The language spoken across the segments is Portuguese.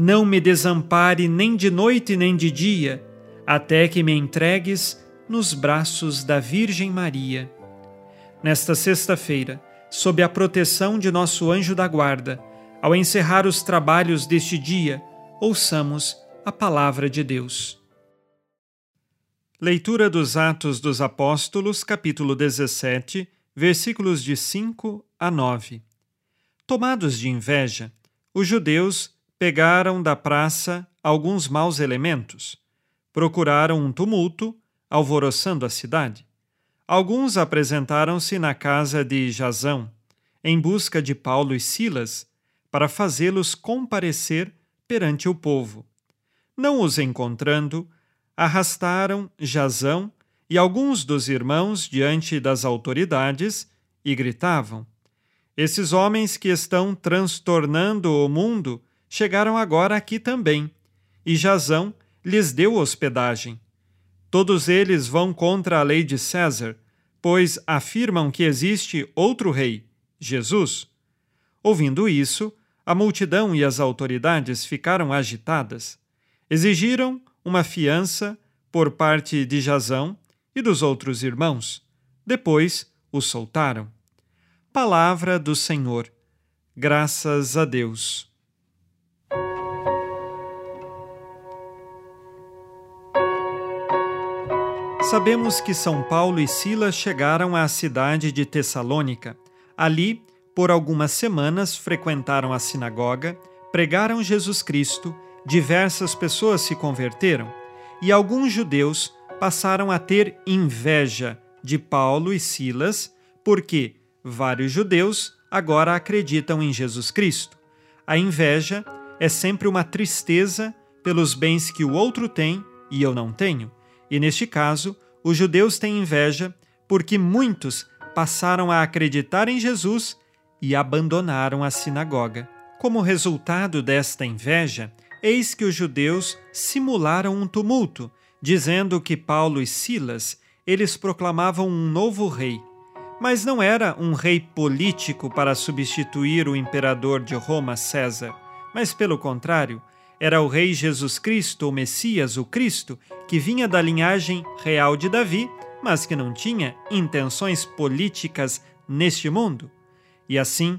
não me desampare nem de noite nem de dia, até que me entregues nos braços da Virgem Maria. Nesta sexta-feira, sob a proteção de nosso anjo da guarda, ao encerrar os trabalhos deste dia, ouçamos a palavra de Deus. Leitura dos Atos dos Apóstolos, capítulo 17, versículos de 5 a 9. Tomados de inveja, os judeus pegaram da praça alguns maus elementos, procuraram um tumulto alvoroçando a cidade. Alguns apresentaram-se na casa de Jazão, em busca de Paulo e Silas, para fazê-los comparecer perante o povo. Não os encontrando, arrastaram Jazão e alguns dos irmãos diante das autoridades e gritavam: Esses homens que estão transtornando o mundo chegaram agora aqui também, e Jazão lhes deu hospedagem. Todos eles vão contra a lei de César, pois afirmam que existe outro rei, Jesus. Ouvindo isso, a multidão e as autoridades ficaram agitadas. Exigiram uma fiança por parte de Jazão e dos outros irmãos. Depois os soltaram. Palavra do Senhor. Graças a Deus. Sabemos que São Paulo e Silas chegaram à cidade de Tessalônica. Ali, por algumas semanas, frequentaram a sinagoga, pregaram Jesus Cristo, diversas pessoas se converteram e alguns judeus passaram a ter inveja de Paulo e Silas, porque vários judeus agora acreditam em Jesus Cristo. A inveja é sempre uma tristeza pelos bens que o outro tem e eu não tenho. E neste caso, os judeus têm inveja porque muitos passaram a acreditar em Jesus e abandonaram a sinagoga. Como resultado desta inveja, eis que os judeus simularam um tumulto, dizendo que Paulo e Silas eles proclamavam um novo rei. Mas não era um rei político para substituir o imperador de Roma, César, mas pelo contrário, era o Rei Jesus Cristo, o Messias, o Cristo, que vinha da linhagem real de Davi, mas que não tinha intenções políticas neste mundo. E assim,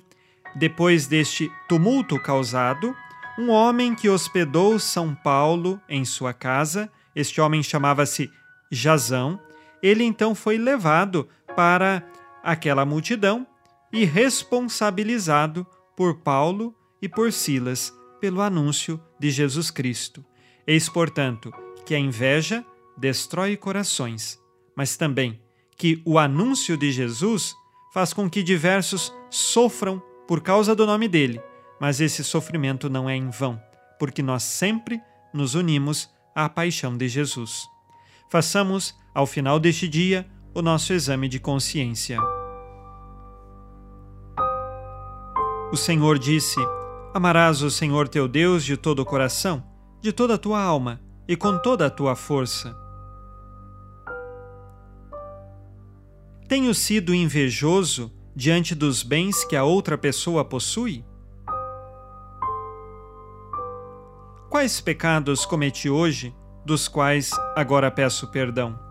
depois deste tumulto causado, um homem que hospedou São Paulo em sua casa, este homem chamava-se Jazão, ele então foi levado para aquela multidão e responsabilizado por Paulo e por Silas pelo anúncio de Jesus Cristo. Eis, portanto, que a inveja destrói corações, mas também que o anúncio de Jesus faz com que diversos sofram por causa do nome dele, mas esse sofrimento não é em vão, porque nós sempre nos unimos à paixão de Jesus. Façamos, ao final deste dia, o nosso exame de consciência. O Senhor disse: Amarás o Senhor teu Deus de todo o coração, de toda a tua alma e com toda a tua força. Tenho sido invejoso diante dos bens que a outra pessoa possui? Quais pecados cometi hoje, dos quais agora peço perdão?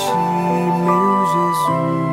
ti, meu Jesus.